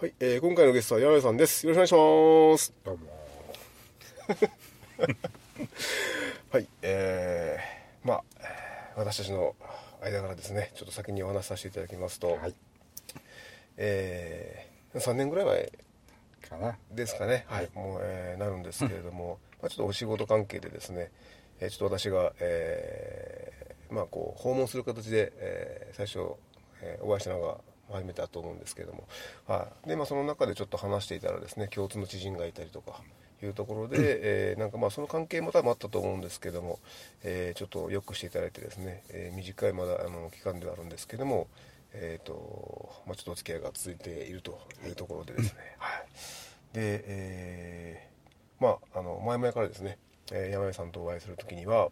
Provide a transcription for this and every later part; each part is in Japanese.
はい、えー今回のゲストは山根さんです。よろしくお願いします。どうも。はい、えー、まあ、私たちの間からですね、ちょっと先にお話しさせていただきますと、はい。えー、3年ぐらい前かな。ですかね、はい。もう、えーなるんですけれども、まあ、ちょっとお仕事関係でですね、えーちょっと私が、えーまあ、こう訪問する形で、えー最初、えーお会いしたのが初めてだと思うんですけれども、はい。でまあ、その中でちょっと話していたらですね共通の知人がいたりとかいうところで、えーなんかまあその関係も多分あったと思うんですけども、えーちょっとよくしていただいてですね、えー短いまだあの期間ではあるんですけども、えーとまあ、ちょっとお付き合いが続いているというところでですね、はい、で、えーまああの前々からですね、えー山根さんとお会いする時には、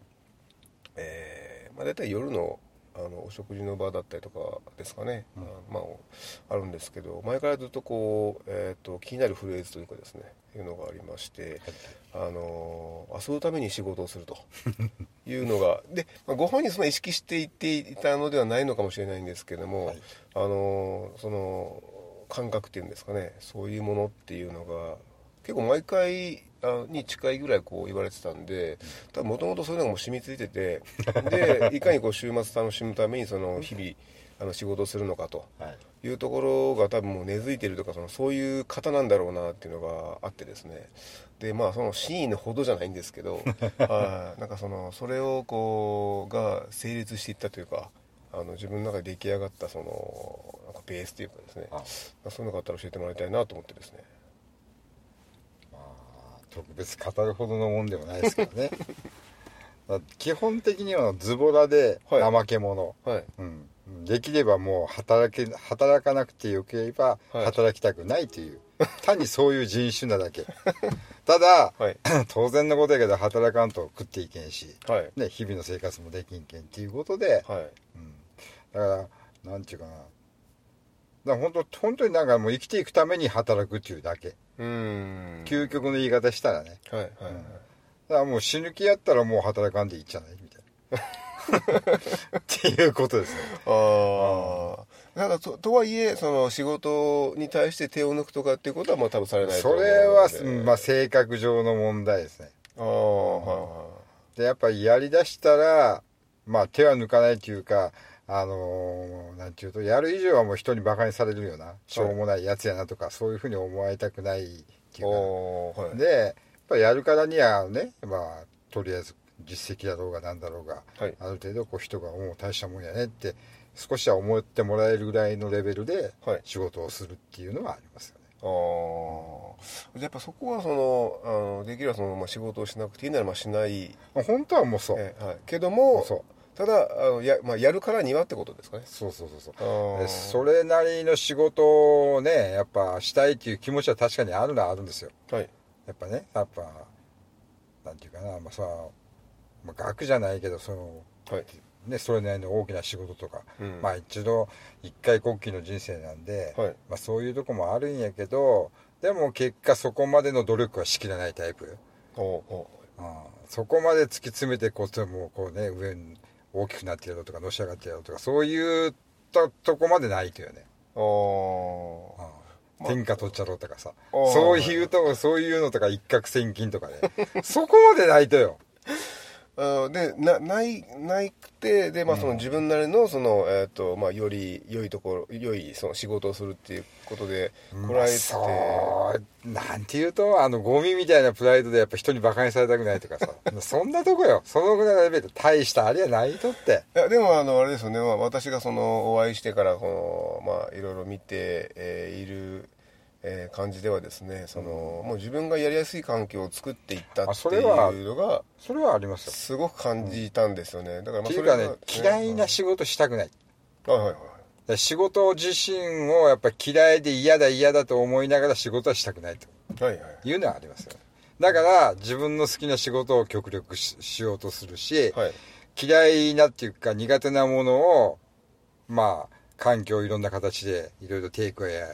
えーまあ、大体夜のあのお食事の場だったりとかですかね、あまあ、あるんですけど前からずっとこう、えー、と気になるフレーズというかですねいうのがありまして、あの遊ぶために仕事をすると いうのがで、まあご本人そんな意識していっていたのではないのかもしれないんですけども、はい。あのその感覚っていうんですかねそういうものっていうのが結構毎回あに近いぐらいこう言われてたんで多分もともとそういうのがもう染みついてて でいかにこう週末楽しむためにその日々あの仕事をするのかとはい。いうところが多分もう根付いてるとかそのそういう方なんだろうなっていうのがあってですね。でまあその真意のほどじゃないんですけど はい。なんかそのそれをこうが成立していったというかあの自分の中で出来上がったそのなんかベースというかですね。そういうのがあったら教えてもらいたいなと思ってですね。まあ特別語るほどのもんでもないですからね。だ基本的にはズボラではい。怠け者、はい。うん、できればもう働け働かなくてよければはい。働きたくないという、単にそういう人種なだけ。ただ、はい。当然のことやけど働かんと食っていけんし、はい。ね、日々の生活もできんけんっていうことで、はい。うん、だからなんていうかなだ本当本当になんかもう生きていくために働くっていうだけ、うーん。究極の言い方したらね。はいはいはい、だからもう死ぬ気やったらもう働かんでいいじゃない？みたいな。っていうことですね。ああただととはいえその仕事に対して手を抜くとかっていうことはまあ多分されないとそれは、うんまあ、性格上の問題ですね。ああはでやっぱりやりだしたらまあ手は抜かないというかあのーなんていうとやる以上はもう人にバカにされるようなしょうもないやつやなとか、そういうふうに思われたくないっていうかはい。でやっぱりやるからにはねまあとりあえず実績だろうがなんだろうが、はい。ある程度こう人がもう大したもんやねって少しは思ってもらえるぐらいのレベルではい。仕事をするっていうのはありますよね、ああやっぱそこはそのあのできればその、まあ、仕事をしなくていいならまあしない、まあ本当はもうそう、えはい、けどもそうただあのや,、まあ、やるからにはってことですかね。そうそうそうそう。それなりの仕事をねやっぱしたいっていう気持ちは確かにあるのはあるんですよ。はい。やっぱねやっぱなんていうかなまあさ、まあ、学じゃないけどそのはい。ね、それなりの大きな仕事とか、うん。まあ一度一回こっきりの人生なんで、はい。まあ、そういうとこもあるんやけどでも結果そこまでの努力はしきれないタイプ、おおう。ん、そこまで突き詰めてこうもうこうね上に大きくなってやろうとかのし上がってやろうとかそういうととこまでないというね、あー。うん、天下取っちゃろうとかさ。そういうとこそういうのとか一攫千金とかね。そこまでないとよでなないないくてで、まあ、その自分なりのその、えーとまあ、より良いところ良いその仕事をするっていうことでこらえて、そうなんていうとあのゴミみたいなプライドでやっぱ人にバカにされたくないとかさ。そんなとこよ。そのぐらいのレベル。大したあれやないとって。いやでもあのあれですよね、まあ、私がそのお会いしてからこの、まあ、いろいろ見て、えーいる、えー感じではですねその、もう自分がやりやすい環境を作っていったあっていうのがそれはありますよ。すごく感じたんですよね。だからまあそれが嫌いな仕事したくない。はいはいはい。で仕事自身をやっぱ嫌いで嫌だ嫌だと思いながら仕事はしたくないと。はいはい。いうのはありますよね。だから自分の好きな仕事を極力ししようとするし、はい。嫌いなっていうか苦手なものをまあ環境をいろんな形でいろいろ抵抗や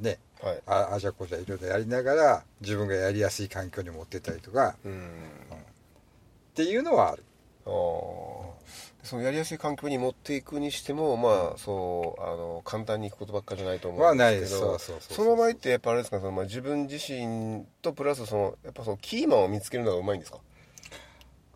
ねはい。ああじゃこじゃいろいろやりながら自分がやりやすい環境に持ってったりとか。うん。っていうのはある。ああそのやりやすい環境に持っていくにしてもまあそうあの簡単にいくことばっかじゃないと思うんですけど。はないです。そうそうそうそう。その場合ってやっぱあれですかその、まあ、自分自身とプラスそのやっぱそのキーマンを見つけるのがうまいんですか？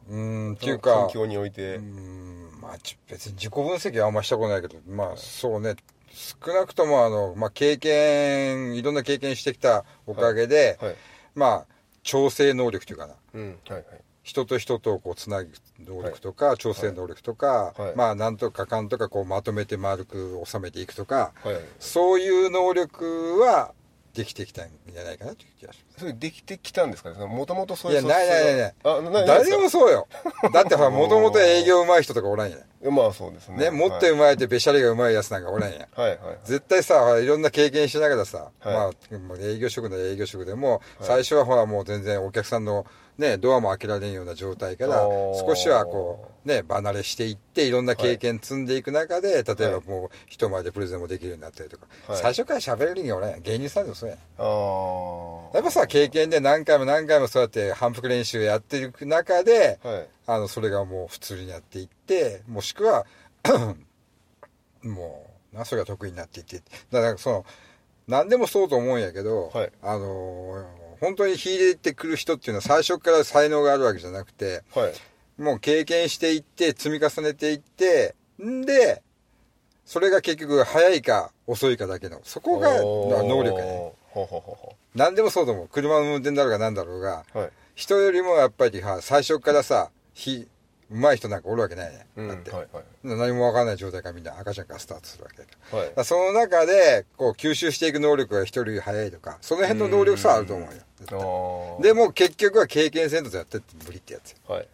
うーんっていうか環境において、うーんまあち別に自己分析はあんましたことないけどまあそうね少なくともあの、まあ、経験いろんな経験してきたおかげで、はい。まあ調整能力というかな。うん。はいはい。人と人とこうつなぐ能力とか、調整能力とか、はい。まあなんとかかんとかこうまとめて丸く収めていくとか、はい。そういう能力はできてきたんじゃないかなという気がします。それできてきたんですかね？もともとそういういやないないないない。あなない誰でもそうよ。だってほらもともと営業うまい人とかおらんやうまあそうですね。ねもっとうまいってべしゃりがうまいやつなんかおらんやはいはい絶対さほらいろんな経験しながらさ、はい。まあもう営業職なら営業職でも、最初はほらもう全然お客さんのねドアも開けられんような状態から少しはこうね離れしていっていろんな経験積んでいく中で、例えばもう人前でプレゼンもできるようになったりとか、はい。最初から喋る人間おらんやん芸人さんでもそうやんああやっぱさ経験で何回も何回もそうやって反復練習やっていく中で、はい。あのそれがもう普通になっていってもしくは もうなそれが得意になっていって。だからその何でもそうと思うんやけど、はい。あの本当に秀でてくる人っていうのは最初から才能があるわけじゃなくてはい。もう経験していって積み重ねていってんでそれが結局早いか遅いかだけのそこが能力やね。何でもそうと思う車の運転だろうが何だろうがうはい。人よりもやっぱりは最初からさひうまい人なんかおるわけないね、うんだって、はいはい何も分かんない状態からみんな赤ちゃんからスタートするわけ。はい。その中でこう吸収していく能力が人より早いとかその辺の能力差はあると思うよ。絶対。あー。でも結局は経験せんとやってって無理ってやつよはい。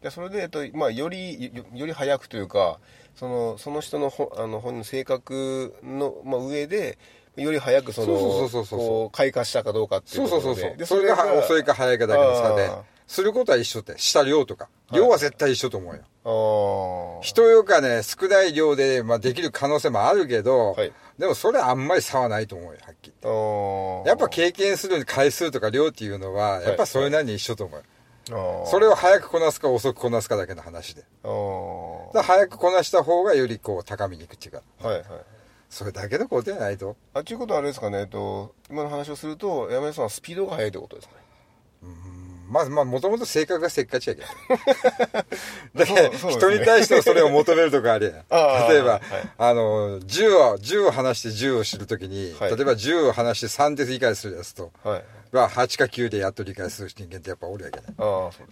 でそれで、えっとまあ、よりよより早くというかそのその人のほあの本人の性格の、まあ、上でより早くその開花したかどうかっていそううことで。でそうそうそう。それが遅いか早いかだけの差ですることは一緒ってした量とか。量は絶対一緒と思うよ、人よかね少ない量で、まあ、できる可能性もあるけど、はい。でもそれはあんまり差はないと思うよはっきりやっぱ経験する回数とか量っていうのはやっぱそれなりに一緒と思う。よ、あー。それを早くこなすか遅くこなすかだけの話で。早くこなした方がよりこう高みにいくっていうかはいはい。それだけのことじゃないと。あっちゅうことはあれですかね、えっと、今の話をすると山根さんはスピードが速いってことですかねまずまあもともと性格がせっかちやけど。だけど人に対してもそれを求めるとかあるやん。例えば、はい。あの銃を銃を離して銃を知るときに、はい。例えば銃を離して3で理解するやつとはい。は8か9でやっと理解する人間ってやっぱおるやけね。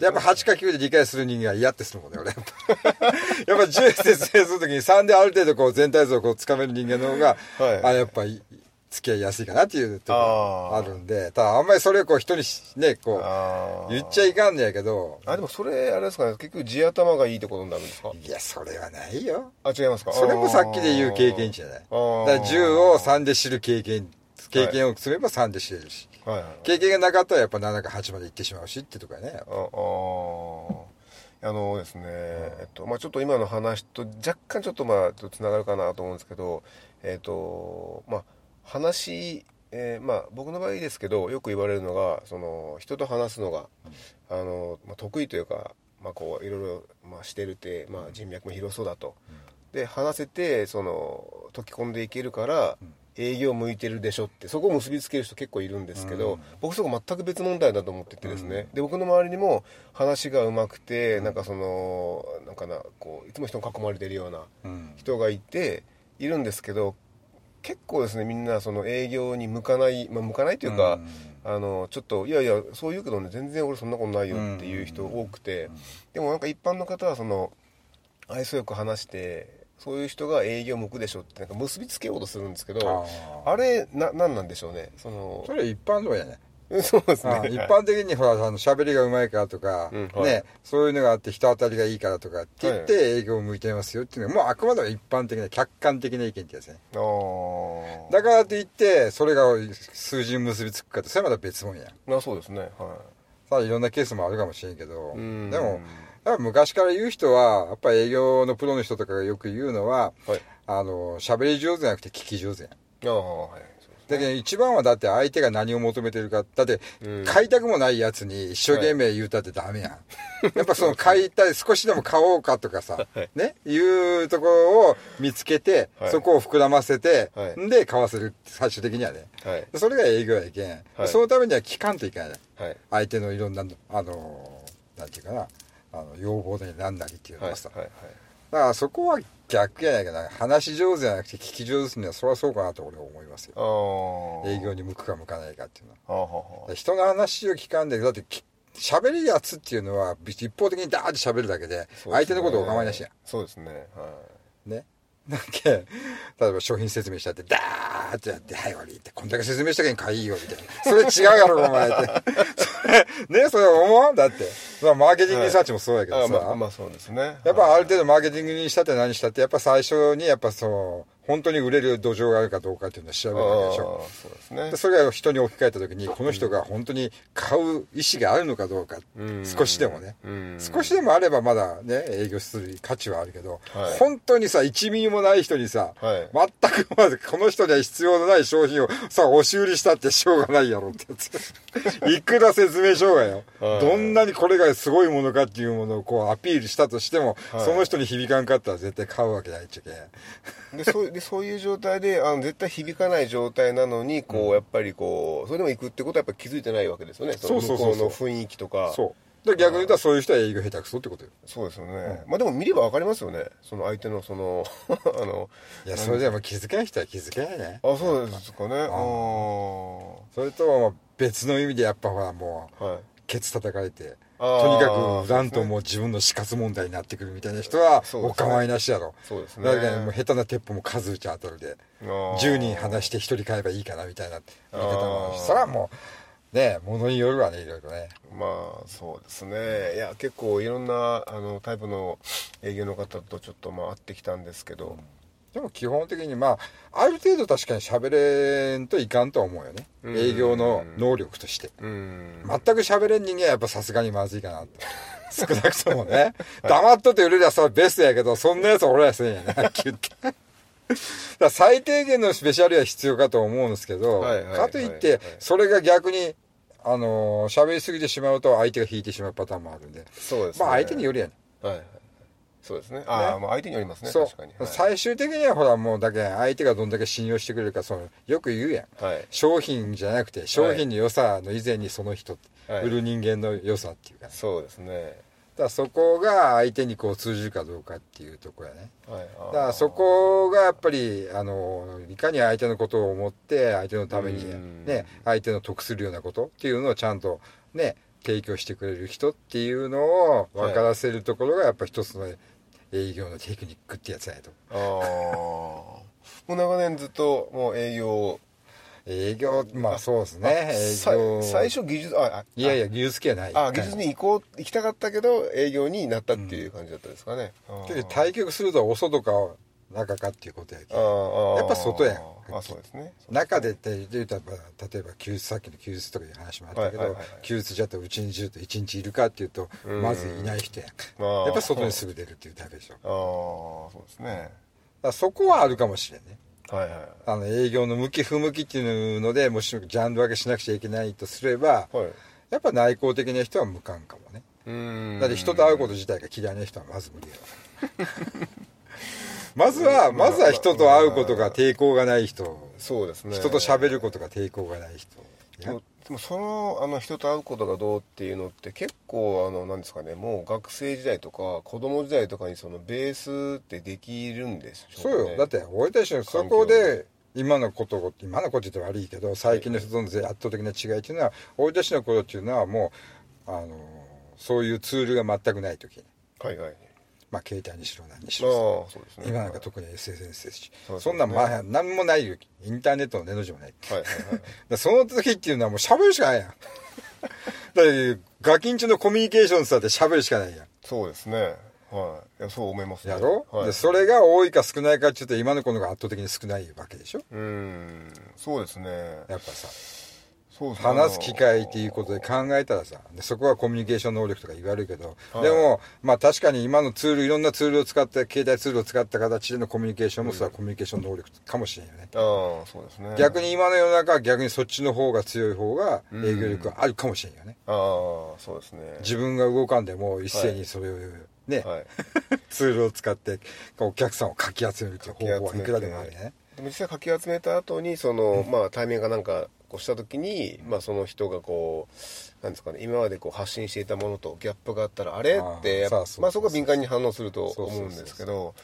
やっぱ8か9で理解する人間は嫌ってするもんね俺。やっぱやっぱ10説明するときに3である程度こう全体像をこうつかめる人間の方が、はい。あやっぱり付き合いやすいかなっていうところあるんでただあんまりそれをこう人にしねこあう言っちゃいかんのやけど。あでもそれあれですかね。結局地頭がいいってことになるんですか？いやそれはないよ。あ違いますか？それもさっきで言う経験値じゃない。だから10を3で知る経験経験を積めば3で知れるし、はい。はい。経験がなかったらやっぱ7か8まで行ってしまうしってとこやね。あああのですね、えっとまあ、ちょっと今の話と若干ちょっとまあつながるかなと思うんですけどえっとまあ話、えーまあ、僕の場合ですけどよく言われるのがその人と話すのが、あのまあ、得意というか、まあ、こういろいろ、まあ、してるって、まあ、人脈も広そうだと、で話せてその溶き込んでいけるから、営業向いてるでしょってそこを結びつける人結構いるんですけど、うん。僕そこ全く別問題だと思っててですね、で僕の周りにも話が上手くて、なんかそのなんかなこういつも人に囲まれてるようなうん。人がいているんですけど結構ですねみんなその営業に向かない、まあ、向かないというか、あのちょっといやいやそう言うけどね全然俺そんなことないよっていう人多くて、でもなんか一般の方はその愛想よく話してそういう人が営業向くでしょってなんか結びつけようとするんですけどあれな何なんでしょうねそのそれ一般論やね そうですね。あ一般的にほら、あの、喋りがうまいからとか、ね、そういうのがあって人当たりがいいからとかって言って営業向いてますよっていうのは、もうあくまでも一般的な、客観的な意見ってやつね。だからといって、それが数字に結びつくかって、それはまた別もんや。まあそうですね。はさあ、いろんなケースもあるかもしれんけど、でも、やっぱ昔から言う人は、やっぱ営業のプロの人とかがよく言うのは、はい。あの、喋り上手じゃなくて聞き上手やん。ああ、はい。だけど一番はだって相手が何を求めてるか。だってうん、買いたくもないやつに一生懸命言うたってダメやん。やっぱその買いたい、少しでも買おうかとかさ、はいね、いうところを見つけて、はいそこを膨らませて、で買わせる、最終的にはね。はい。それが営業やいけん。はいそのためには聞かんといけない。はい。相手のいろんな、あの、なんていうかな、あの、要望なりなんなりっていうのはい。はさ。はい。だからそこは逆やないかな。話し上手じゃなくて聞き上手にはそれはそうかなと俺は思いますよ。営業に向くか向かないかっていうのは。人の話を聞かんで、だってき喋るやつっていうのは一方的にダーって喋るだけで、あ。相手のことをお構いなしやそうですね。はん。ね。なんけ、例えば商品説明したって、ダーってやって、はい、終わりって、こんだけ説明したけん買いよ、みたいな。それ違うやろ、お前って。それ、ね、それ思うだって。まあ、マーケティングリサーチもそうやけどさ。まあ、まあそうですね。やっぱある程程度マーケティングにしたって何したって、やっぱ最初にやっぱその、本当に売れる土壌があるかどうかっていうのを調べるわけでしょ。そうですね。で。それが人に置き換えた時にこの人が本当に買う意思があるのかどうか、うん。少しでもね、うん。少しでもあればまだね営業する価値はあるけど、はい。本当にさ1ミリもない人にさ、はい。全くまずこの人には必要のない商品をさ押し売りしたってしょうがないやろってやつ。いくら説明しようがよ、はい。どんなにこれがすごいものかっていうものをこうアピールしたとしても、はい。その人に響かんかったら絶対買うわけないっちゃけんでそうでそういう状態であの絶対響かない状態なのにこう、やっぱりこうそれでも行くってことはやっぱ気づいてないわけですよね。その向こうの雰囲気とか。そう。で逆に言ったらそういう人は営業下手くそってことよ。そうですよね、まあでも見れば分かりますよね。その相手のその あのいやそれでも気づけない人は気づけないね。あそうですかね。ああそれとは別の意味でやっぱほらもうはい。ケツ叩かれてとにかくなんともう自分の死活問題になってくるみたいな人はお構いなしやろ。そうですね。だからもう下手な鉄砲も数打ち当たるで。あー。10人話して1人買えばいいかなみたいな言い方もそれはもうねものによるわねいろいろね。まあそうですね。いや結構いろんなあのタイプの営業の方とちょっとまあ会ってきたんですけど、でも基本的にまあある程度確かに喋れんといかんとは思うよねうん営業の能力としてうん全く喋れん人間はやっぱさすがにまずいかなって。少なくともね。黙っとって売れりゃそれベストやけど、そんなやつ俺らせんやな、はっきり言って。だ最低限のスペシャルは必要かと思うんですけど、かといっはいてはい、それが逆に、あのー喋りすぎてしまうと相手が引いてしまうパターンもあるんで。そうですねまあ相手によるやね。はいはいそうですね。ああ、まあ相手によりますね。確かに、はい。最終的にはほらもうだけ相手がどんだけ信用してくれるか、その、よく言うやん。はい。商品じゃなくて、商品の良さの以前にその人、はい売る人間の良さっていうか、だそうですね。からそこが相手にこう通じるかどうかっていうところやね。はい。だからそこがやっぱりあのいかに相手のことを思って相手のためにうん。ね相手の得するようなことっていうのをちゃんとね提供してくれる人っていうのを分からせるところがやっぱ一つの営業のテクニックってやつやと。ああもう長年ずっともう営業営業まあそうですね。営さ業。最初技術ああいやいや技術系はない。あ技術に行こう行きたかったけど営業になったっていう感じだったですかね、あー。で対局するとお外か中かっていうことやけやっぱ外やん。あそうですね。中でって言うたら例えば休日さっきの休日とかいう話もあったけど休日じゃったらうちにいると一日いるかっていうとうん。まずいない人やん。やっぱ外にすぐ出るっていうタイプでしょ。ああそうですね。らそこはあるかもしれんね。はいはいあの営業の向き不向きっていうのでもしジャンル分けしなくちゃいけないとすればはい。やっぱ内向的な人は無関かもね。うーん。だって人と会うこと自体が嫌いな人はまず無理やろまずはまずは人と会うことが抵抗がない人。そうですね。人と喋ることが抵抗がない人。でもそのあの人と会うことがどうっていうのって結構あのなんですかね。もう学生時代とか子供時代とかにそのベースってできるんでしょそうよ。だって俺たちのそこで今のこと今のことって悪いけど最近の人との圧倒的な違いっていうのは俺たちの頃っていうのはもうあのそういうツールが全くない時。はいはいまあ携帯にしろ何にしろさそうですね。今なんか特に SNS ですしそうですね。そんなんまあ何もないよインターネットの根の字もない。はいはいはい。その時っていうのはもう喋るしかないやん。だってガキンチのコミュニケーションさって喋るしかないやん。そうですね。はい。いやそう思いますね。やろ、はい、でそれが多いか少ないかって言うと今の子の方が圧倒的に少ないわけでしょ？うーん。そうですね。やっぱさ話す機会っていうことで考えたらさでそこはコミュニケーション能力とか言われるけど、はい。でもまあ確かに今のツールいろんなツールを使って携帯ツールを使った形でのコミュニケーションもそれはコミュニケーション能力かもしれないよね、ああそうですね。逆に今の世の中は逆にそっちの方が強い方が営業力があるかもしれんよね、ああそうですね。自分が動かんでも一斉にそれをね、はい。ツールを使ってお客さんをかき集めるっていう方法はいくらでもあるね。でも実際かき集めた後にその、まあ対面がなんかこうした時に、まあ、その人がこうなんですかね今までこう発信していたものとギャップがあったらあれってまあ、そこは敏感に反応すると思うんですけど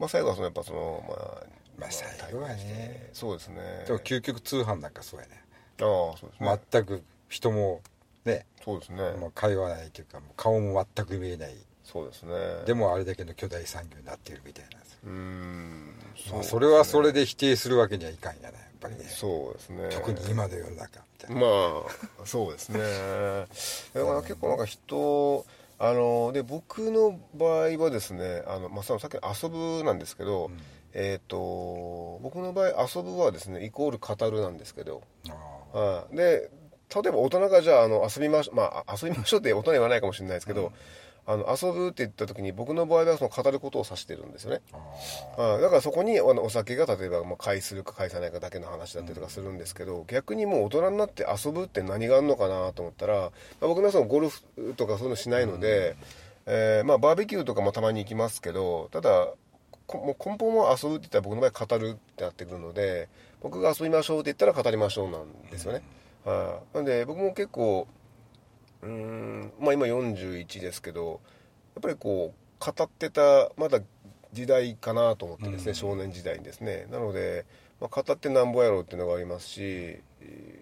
まあ最後はそのやっぱそのまあまあ最後はね。そうですね。でも究極通販なんかそうやね。ああそうですね、全く人もねそうですね、もう会話ないというか顔も全く見えない。そうですね。でもあれだけの巨大産業になっているみたいなうーん。まあ、うそれはそれで否定するわけにはいかんやなやっぱりね。そうですね。特に今の世の中みたいな、まあそうですね。だから結構なんか人あので僕の場合はですねあの、まあ、そのさっきの遊ぶなんですけど、うん。えっ、と僕の場合遊ぶはですねイコール語るなんですけど、あはい、で例えば大人がじゃああの遊びましょうまあ遊びましょうって大人は言わないかもしれないですけど、あの遊ぶって言った時に僕の場合はその語ることを指してるんですよね。あだからそこにあのお酒が例えばまあ返するか返さないかだけの話だったりとかするんですけど、逆にもう大人になって遊ぶって何があるのかなと思ったら、まあ、僕のそのゴルフとかそういうのしないので、えーまあ、バーベキューとかもたまに行きますけどただこもう根本は遊ぶって言ったら僕の場合語るってなってくるので僕が遊びましょうって言ったら語りましょうなんですよね、はいなんで僕も結構うーん。まあ今41ですけどやっぱりこう語ってたまだ時代かなと思ってですね、うん。少年時代にですね。なので、まあ、語ってなんぼやろうっていうのがありますし、え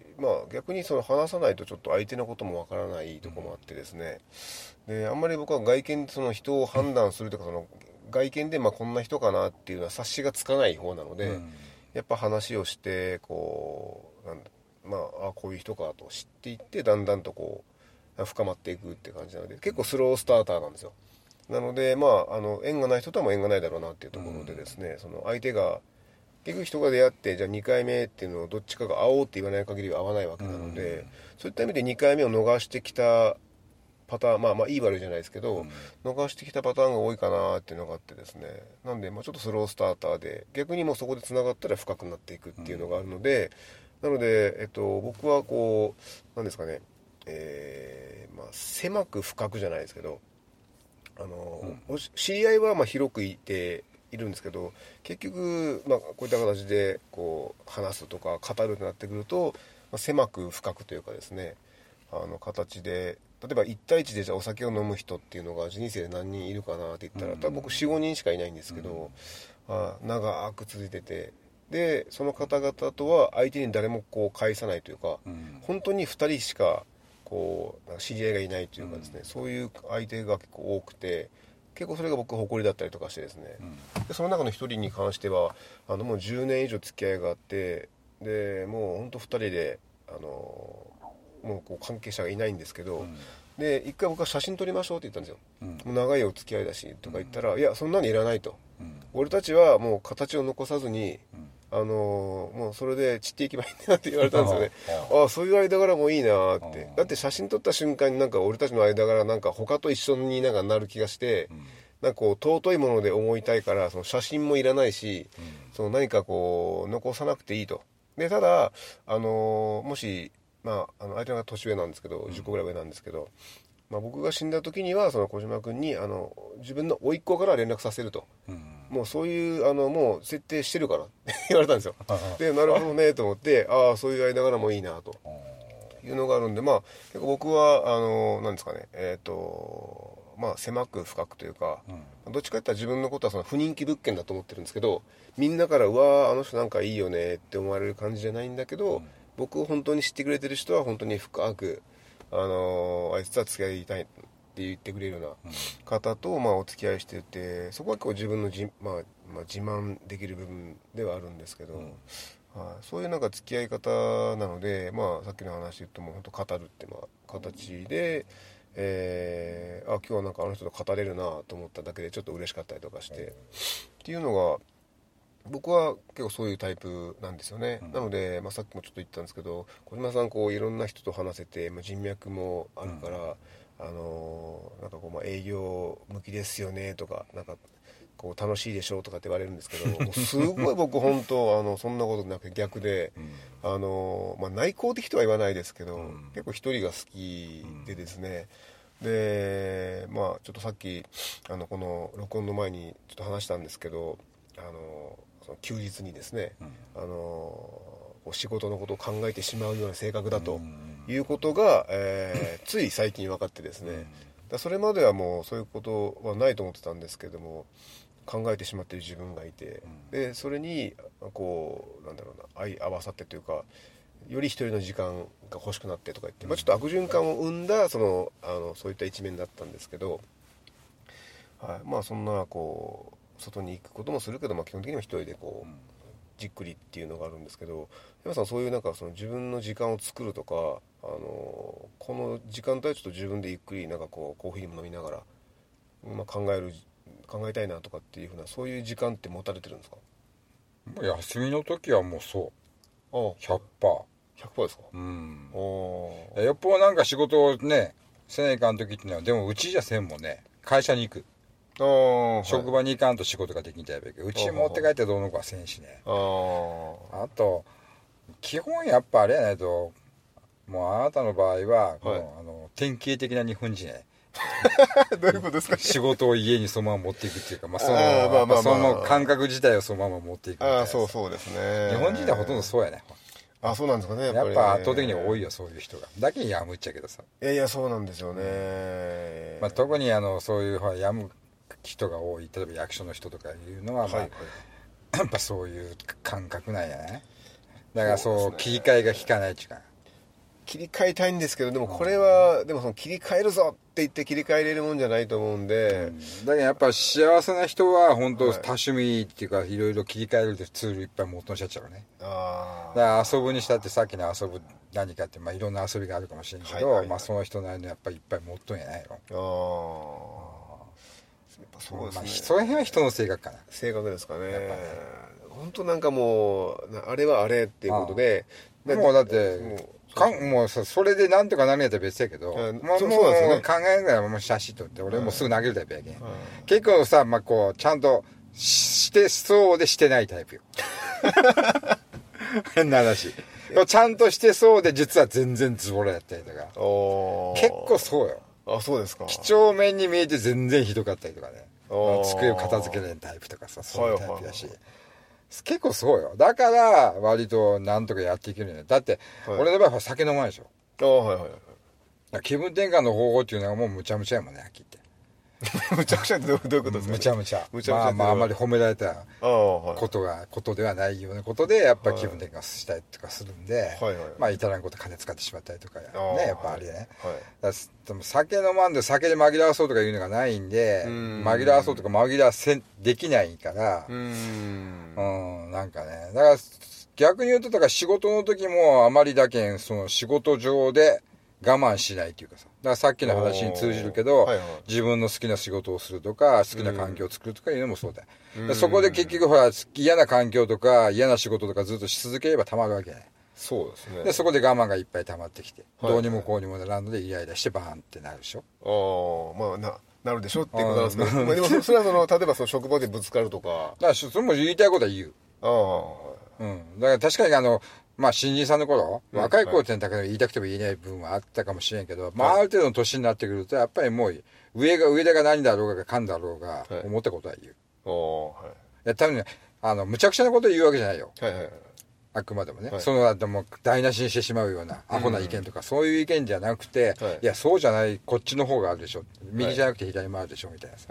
ーまあ逆にその話さないとちょっと相手のこともわからないところもあってですね。であんまり僕は外見でその人を判断するというかその外見でまあこんな人かなっていうのは察しがつかない方なので、うん。やっぱ話をしてこうなんだまああこういう人かと知っていってだんだんとこう深まっていくって感じなので結構スロースターターなんですよ。なのでまああの縁がない人とはもう縁がないだろうなっていうところでですね、その相手が結局人が出会ってじゃあ2回目っていうのをどっちかが会おうって言わない限りは会わないわけなので、うん。そういった意味で2回目を逃してきたパターンまあまあいい悪いじゃないですけど、逃してきたパターンが多いかなっていうのがあってですねなんでまあちょっとスロースターターで逆にもうそこでつながったら深くなっていくっていうのがあるので、なので、えっと、僕はこうなんですかね、えーまあ、狭く深くじゃないですけどあの、おし知り合いはまあ広くいているんですけど結局、まあ、こういった形でこう話すとか語るってなってくると、まあ、狭く深くというかですねあの形で例えば1対1でじゃあお酒を飲む人っていうのが人生で何人いるかなって言ったら、多分僕45人しかいないんですけど、あ長く続いててでその方々とは相手に誰もこう返さないというか、うん。本当に2人しかこう知り合いがいないというかですね、そういう相手が結構多くて結構それが僕誇りだったりとかしてですね、でその中の1人に関してはあのもう10年以上付き合いがあってでもう本当2人であのもうこう関係者がいないんですけど、で一回僕は写真撮りましょうって言ったんですよ、うん。もう長いお付き合いだしとか言ったら、いやそんなにいらないと。うん。俺たちはもう形を残さずにうんあのーもうそれで散っていけばいいんだなって言われたんですよね。あああそういう間柄もいいなって。あだって写真撮った瞬間になんか俺たちの間柄なんか他と一緒になんかなる気がして、なんかこう尊いもので思いたいからその写真もいらないし、その何かこう残さなくていいと。でただあのーもしまああの相手が年上なんですけど10個ぐらい上なんですけど、まあ、僕が死んだ時にはその小島君にあの自分の甥っ子から連絡させると。うん。もうそういうあのもう設定してるからって 言われたんですよ。でなるほどねと思ってああそういう間柄もいいなと。いうのがあるんでまあ結構僕はあのなんですかねえっ、とまあ狭く深くというか、どっちかって言ったら自分のことはその不人気物件だと思ってるんですけどみんなから「うわーあの人なんかいいよね」って思われる感じじゃないんだけど、僕を本当に知ってくれてる人は本当に深くあのあいつとは付き合いたいって言ってくれるような方と、まあ、お付き合いしててそこは結構自分のじ、まあまあ、自慢できる部分ではあるんですけど、うん。はい、そういうなんか付き合い方なので、まあ、さっきの話で言うともう本当語るってまあ形で、えーあ今日はなんかあの人と語れるなと思っただけでちょっと嬉しかったりとかして、っていうのが僕は結構そういうタイプなんですよね、うん。なので、まあ、さっきもちょっと言ったんですけど小島さんこういろんな人と話せて、まあ、人脈もあるから、あのーなんかこう、まあ、営業向きですよねとかなんかこう楽しいでしょうとかって言われるんですけど すごい僕本当あのそんなことなくて逆で。うん。あのまあ、内向的とは言わないですけど、うん。結構一人が好きでですね、でまあちょっとさっきあのこの録音の前にちょっと話したんですけどあのその休日にですね、あのこう仕事のことを考えてしまうような性格だということが、えー つい最近分かってですね、だそれまではもうそういうことはないと思ってたんですけども考えてしまっている自分がいて、でそれにこうなんだろうな相合わさってというかより一人の時間が欲しくなってとか言って、まあ、ちょっと悪循環を生んだそのあのそういった一面だったんですけど、はい、まあそんなこう外に行くこともするけど、まあ、基本的には一人でこう、じっくりっていうのがあるんですけど山さんそういうなんかその自分の時間を作るとかあのこの時間帯はちょっと自分でゆっくりなんかこうコーヒーでも飲みながら、まあ、考える考えたいなとかっていうふうなそういう時間って持たれてるんですか？休みの時はもうそう。あ100%あ100%ですか？うん。およっぽどなんか仕事をねせないかん時っていうのはでもうちじゃせんもんね。会社に行く職場に行かんと仕事ができんたいべけうち持って帰ってどうのこはせんしね。あと基本やっぱあれやないともうあなたの場合は、もうあの典型的な日本人や。ね どういうことですか？仕事を家にそのまま持っていくっていうか、まあ、そのまあまあまあ。その感覚自体をそのまま持っていくああそうそうですね。日本人ではほとんどそうやね。あそうなんですかねやっぱりね。やっぱ圧倒的に多いよそういう人が。だけにやむっちゃけどさ、いやいやそうなんですよね。まあ、特にあのそういうやむ人が多い例えば役所の人とかいうのは、まあはい やっぱそういう感覚なんやね。だからそうね。切り替えが効かないっちゅうか。切り替えたいんですけどでもこれはでもその切り替えるぞって言って切り替えれるもんじゃないと思うんで、だけどやっぱ幸せな人は本当はい。多趣味っていうかいろいろ切り替えるツールいっぱい持ってらっしゃっちゃうね。あだから遊ぶにしたってさっきの遊ぶ何かって、まあ、いろんな遊びがあるかもしれんけど、はいはいはいまあ、その人なりのやっぱりいっぱい持っとんやないのああそうですまあ、ね、その辺は人の性格かな。性格ですかね。本当なんかもうなあれはあれっていうことでもうだってもうかんもうさそれでなんとかなるんやったら別やけど、うん。もうそうもうそうね。考えながらもう写真撮って俺もうすぐ投げるタイプやけん、うん。結構さ、まあ、こうちゃんとししてそうでしてないタイプよ。変な話。ちゃんとしてそうで実は全然ズボラやったりとか。結構そうよ。あそうですか。几帳面に見えて全然ひどかったりとかね机を片付けれんタイプとかさそういうタイプだし、結構そうよ。だから割となんとかやっていけるんよだって、はい。俺の場合は酒飲まないでしょ。ああはいはい気分転換の方法っていうのがもうむちゃむちゃやもんねはっきり むちゃくちゃってどういうことですか、言ってむちゃむちゃ。むちゃむちゃまあまああんまり褒められたああはい。ことがことではないようなことでやっぱり気分転換したりとかするんで、はいはいまあ至らんこと金使ってしまったりとかねやっぱありね、はい。でも酒飲まんで酒で紛らわそうとかいうのがないんでうん。紛らわそうとか紛らわせんできないからうーん。うんなんかね。だから逆に言うとだから仕事の時もあまりだけんその仕事上で我慢しないっていうかさ。だからさっきの話に通じるけど、はいはい。自分の好きな仕事をするとか好きな環境を作るとかいうのもそうだよ、うん。でそこで結局ほら嫌な環境とか嫌な仕事とかずっとし続ければたまるわけねそうですね。でそこで我慢がいっぱい溜まってきて、はいどうにもこうにもならんのでイライラしてバーンってなるでしょ？ああまあななるでしょっていうことなんですけど、うん。まあ、でもそそれはその例えばその職場でぶつかるとか。だからそれも言いたいことは言う。ああうん、だから確かにあの、まあ、新人さんの頃、うん若い頃ってだけど言いたくても言えない部分はあったかもしれんけど、まあ、ある程度の年になってくると、やっぱりもう、上が、上田が何だろうが、かんだろうがはい、思ったことは言う。はいや、多分ね、あの、むちゃくちゃなことを言うわけじゃないよ。はいはいはいあくまでもね。はいその後も台無しにしてしまうような、アホな意見とか、そういう意見じゃなくて、はいい、や、そうじゃない、こっちの方があるでしょ。右じゃなくて左もあるでしょ、みたいなさ。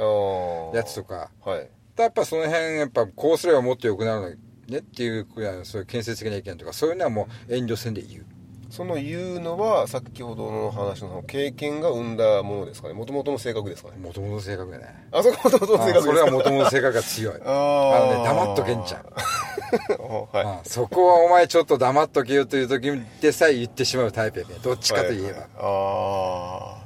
やつとか。はいやっぱその辺、やっぱこうすればもっと良くなるのにねっていうそういう建設的な意見とか、そういうのはもう遠慮せんで言う。その言うのは先ほどの話の経験が生んだものですかね。もともとの性格ですかね。もともとの性格やね。あそこもともとの性格ですか。あそれはもともとの性格が強い。あのね黙っとけんちゃう。はい。あそこはお前ちょっと黙っとけよという時でさえ言ってしまうタイプやね。どっちかといえば、はい。はいああ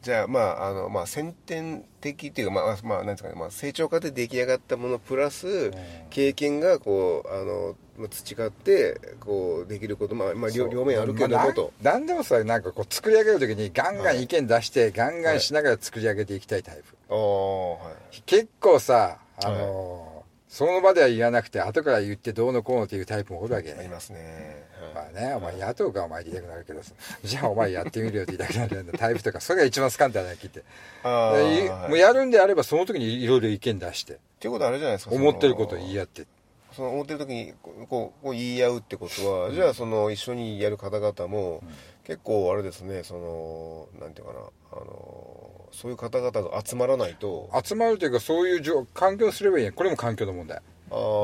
じゃあまああのまあ先天的っていうかまあまあなんですかね、まあ、成長過程で出来上がったものプラス経験がこうあのまあ培ってこうできることまあまあ両両面あるけどまあもとなんなんでもさなんかこう作り上げる時にガンガン意見出して、ガンガンしながら作り上げていきたいタイプ、ああはい。結構さあのーその場では言わなくて後から言ってどうのこうのっていうタイプもおるわけね。ありますね。まあねお前雇うかお前言いたくなるけどさ。じゃあお前やってみるよって言いたくなるようなタイプとかそれが一番スカンターなきってもうやるんであればその時にいろいろ意見出して。っていうことはあれじゃないですか思ってることを言い合合って。その思ってる時にこうこうこう言い合うってことは、じゃあその一緒にやる方々も、結構あれですねそのなんていうかなあのそういう方々が集まらないと。集まるというかそういう状環境をすればいいこれも環境の問題。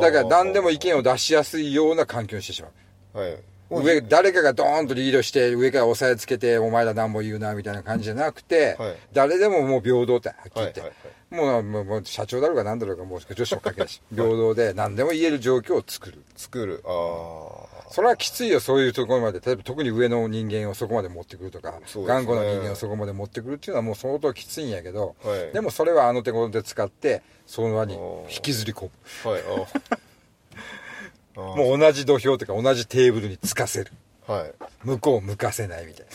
だから何でも意見を出しやすいような環境にしてしまう。はい。上誰かがドーンとリードして上から押さえつけてお前ら何も言うなみたいな感じじゃなくて、はい。誰でももう平等ってはっきり言って、はいはいもうもうもう社長だろうが何だろうがもう女子も関係ないし。平等で何でも言える状況を作る。作る。ああそれはきついよそういうところまで。例えば特に上の人間をそこまで持ってくるとか、ね。頑固な人間をそこまで持ってくるっていうのはもう相当きついんやけど、はい。でもそれはあの手この手使ってその輪に引きずり込む。はい もう同じ土俵とか同じテーブルにつかせる。はい。向こうを向かせないみたいな。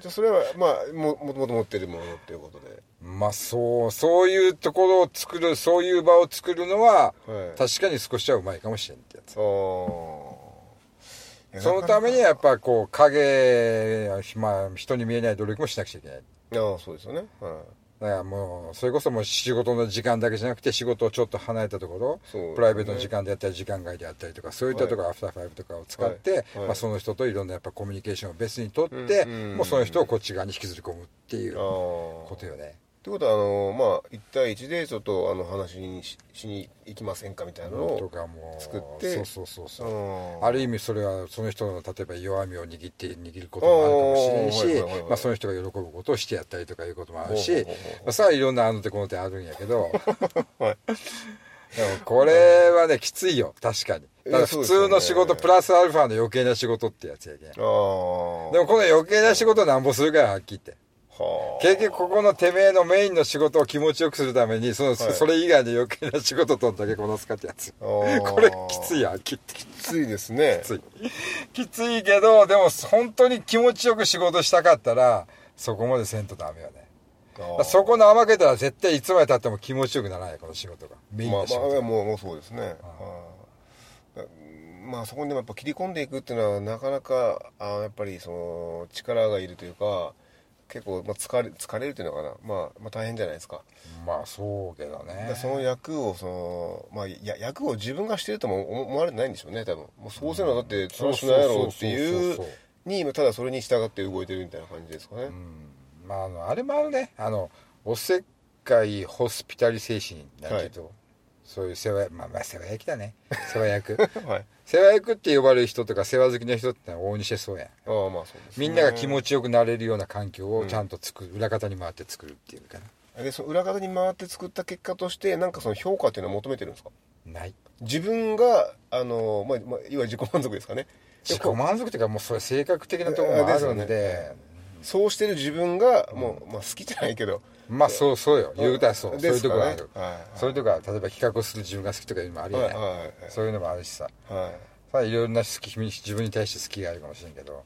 じゃあそれはまあももともと持ってるものっていうことで。まあそうそういうところを作るそういう場を作るのは、はい。確かに少しはうまいかもしれんってやつ。ああそのためにはやっぱこう影、まあ、人に見えない努力もしなくちゃいけない。ああそうですよね。はい。だからもうそれこそもう仕事の時間だけじゃなくて仕事をちょっと離れたところ、ね。プライベートの時間であったり時間外であったりとかそういったところ、アフターファイブとかを使って、はい。はいまあ、その人といろんなやっぱコミュニケーションを別にとって、うんうんもうその人をこっち側に引きずり込むっていうことよねってことはあのまあ1対1でちょっとあの話にししに行きませんかみたいなのとをかも作ってそうそうそうそう。うんある意味それはその人の例えば弱みを握って握ることもあるかもしれんあーはいしまあその人が喜ぶことをしてやったりとかいうこともあるしさあいろんなあの手この手あるんやけど はい。でもこれはねきついよ確かに。だ普通の仕事プラスアルファの余計な仕事ってやつやけん。でもこの余計な仕事なんぼするからはっきり言って。はあ結局ここのてめえのメインの仕事を気持ちよくするためにその、それ以外の余計な仕事とんだけこなすかってやつ。これきついやんきつい。ですね。きつい。きついけどでも本当に気持ちよく仕事したかったらそこまでせんとダメよね。そこの甘けたら絶対いつまでたっても気持ちよくならないこの仕事が。メインまあの仕事が、まあもうもうそうですね。はい。まあそこにでもやっぱ切り込んでいくっていうのはなかなかあーやっぱりその力がいるというか結構、まあ、疲れ疲れるというのかな、まあ、まあ大変じゃないですか。まあそうけどね。らその役をその、まあ、や役を自分がしてるとも思思われてないんでしょうね多分。もうそうせなだってそのしないやろうっていうに今ただそれに従って動いてるみたいな感じですかね、うん。まああのあれもあるね。あのおせっかいホスピタリ精神だけど、そういう世話まあまあ世話焼きだね。世話役はい世話役って呼ばれる人とか世話好きな人ってのは往々にしてそうやん。ああまあそうです、ね、みんなが気持ちよくなれるような環境をちゃんと作る、裏方に回って作るっていうかな。でその裏方に回って作った結果としてなんかその評価っていうのは求めてるんですか？ない。自分があの、まあまあ、いわゆる自己満足ですかね。自己満足っていうかもうそれ性格的なところもあるんで。ですよそうしてる自分がもう、まあ、好きじゃないけど。まあそうそうよ。言うたらそう、そういうところある、そういうとこは例えば比較をする自分が好きとかいうのもあるよね、そういうのもあるしさ。はい。さあいろんな好き君自分に対して好きがあるかもしれんけど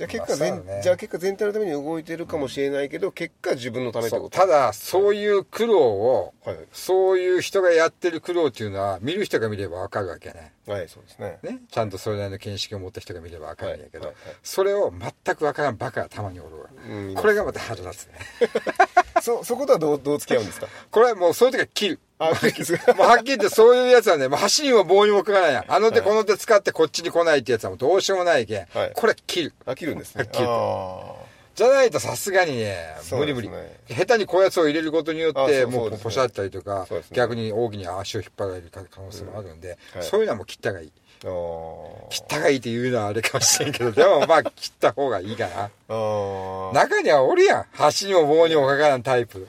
じゃあ結果全、ね。じゃあ結果全体のために動いてるかもしれないけど、結果自分のためってこと？ただそういう苦労を、はい。そういう人がやってる苦労っていうのは見る人が見ればわかるわけね。はいそうですね。ね。ちゃんとそれなりの見識を持った人が見ればわかるんやけど、はいはいはいそれを全くわからんバカがたまにおるわ、うんこれがまた腹立つね そ そことはどうどう付き合うんですか？これはもうそういう時は切る。あ切る。もうはっきり言ってそういうやつはね、もう箸にも棒にもかからないやん。あの手この手使ってこっちに来ないってやつはもうどうしようもないけん。はい。これ切る。あ切るんですね。切るあじゃないとさすがにね、無理無ですね。理。下手にこうやつを入れることによっあて、もうポシャったりとかね。逆に大きに足を引っ張られる可能性もあるんで、はい。そういうのはもう切った方がいい。切ったがいいって言うのはあれかもしれんけどでもまあ切った方がいいかな。中にはおるやん箸にも棒にもかからんタイプ。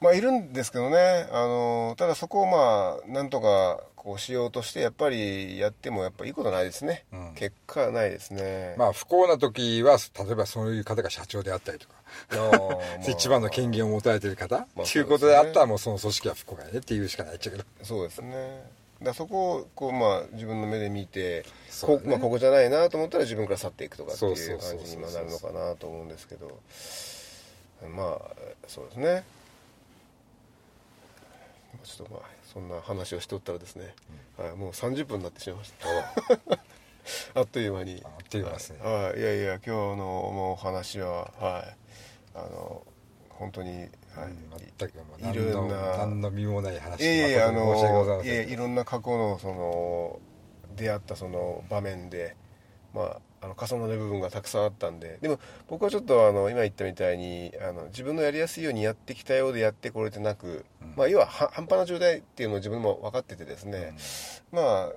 まあいるんですけどね。あのただそこをまあなんとかこうしようとしてやっぱりやってもやっぱいいことないですね、うん。結果はないですね。まあ不幸な時は例えばそういう方が社長であったりとか、一番の権限を持たれてる方、まあっていうことであったらもうその組織は不幸やねっていうしかないっちゃけど。そうですねだそこをこうまあ自分の目で見て、ね。こまあ、ここじゃないなと思ったら自分から去っていくとかっていそう感じに今なるのかなと思うんですけど。まあそうですね。ちょっとまあそんな話をしておったらですね、はい、もう30分になってしまいました。あっという間に。あっという間ですね。はいはい。いやいや今日のもうお話ははい。あの本当に、はい。全くもう何いろんのな何の身もない話いやいやあのいやいろんな過去のその出会ったその場面でまああの重なる部分がたくさんあったんででも僕はちょっとあの今言ったみたいにあの自分のやりやすいようにやってきたようでやってこれてなく、まあ要はは半端な状態っていうのを自分も分かっててですね、まあうん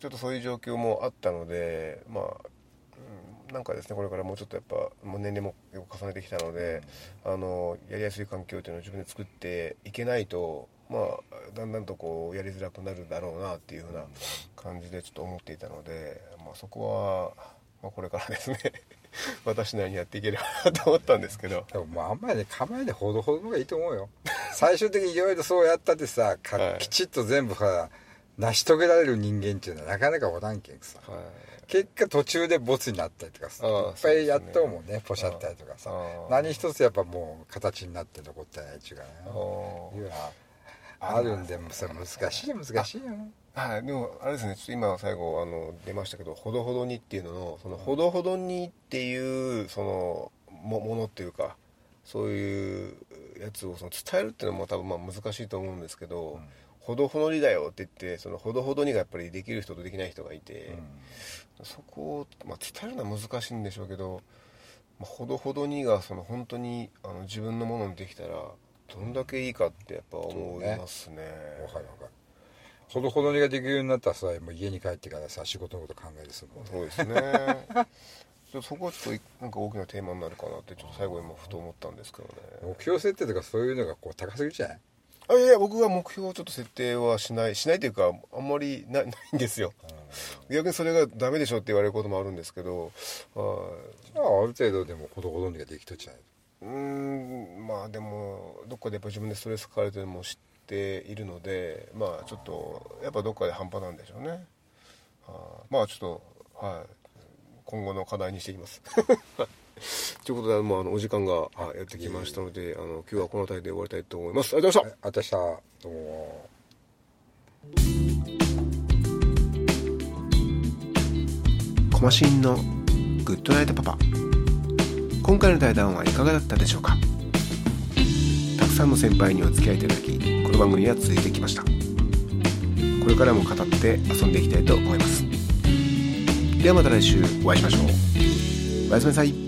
ちょっとそういう状況もあったのでまあうんなんかですねこれからもうちょっとやっぱもう年齢も重ねてきたので、あのやりやすい環境っていうのを自分で作っていけないとまあだんだんとこうやりづらくなるだろうなっていうふうな感じでちょっと思っていたので、まあ、そこは、まあ、これからですね 私なりにやっていければなと思ったんですけど。でもまああんまりね構えでほどほどのがいいと思うよ。最終的にいろいろそうやったってさかはい。きちっと全部さ成し遂げられる人間っていうのはなかなかおらんけんさ。はい結果途中でボツになったりとかさいっぱいやっとうもんね。ポシャったりとかさ何一つやっぱもう形になって残ってないっちゅうかねあいうのはあるんでもさ難しいよ難しいよ。はい、でもあれですねちょっと今最後あの出ましたけど「ほどほどに」っていうののその「ほどほどに」っていうそのもものっていうかそういうやつをその伝えるっていうのも多分まあ難しいと思うんですけど「ほどほどにだよ」って言ってその「ほどほどに」がやっぱりできる人とできない人がいて、そこを、まあ、伝えるのは難しいんでしょうけど「まあ、ほどほどに」がその本当にあの自分のものにできたらどんだけいいかってやっぱ思いますね。わかるわかる。ほどほどにができるようになったらさもう家に帰ってからさ仕事のこと考えるするもんね。そうですね。そこはちょっとなんか大きなテーマになるかなってちょっと最後今ふと思ったんですけどね。目標設定とかそういうのがこう高すぎるじゃないあいやいや僕は目標をちょっと設定はしないしないというかあんまりなないんですよ逆にそれがダメでしょって言われることもあるんですけどあある程度でもほどほどにができとっちゃない？うーんまあでもどっかでやっぱ自分でストレスかかれてるのも知っているのでまあちょっとやっぱどっかで半端なんでしょうね、はあ、まあちょっとはい今後の課題にしていきます。ということでもうあのお時間がはいやってきましたのであの今日はこの辺りで終わりたいと思います。ありがとうございました。あたした。どうもマシンのグッドナイトパパ。今回の対談はいかがだったでしょうか？たくさんの先輩にお付き合いいただきこの番組は続いてきました。これからも語って遊んでいきたいと思います。ではまた来週お会いしましょう。おやすみなさい。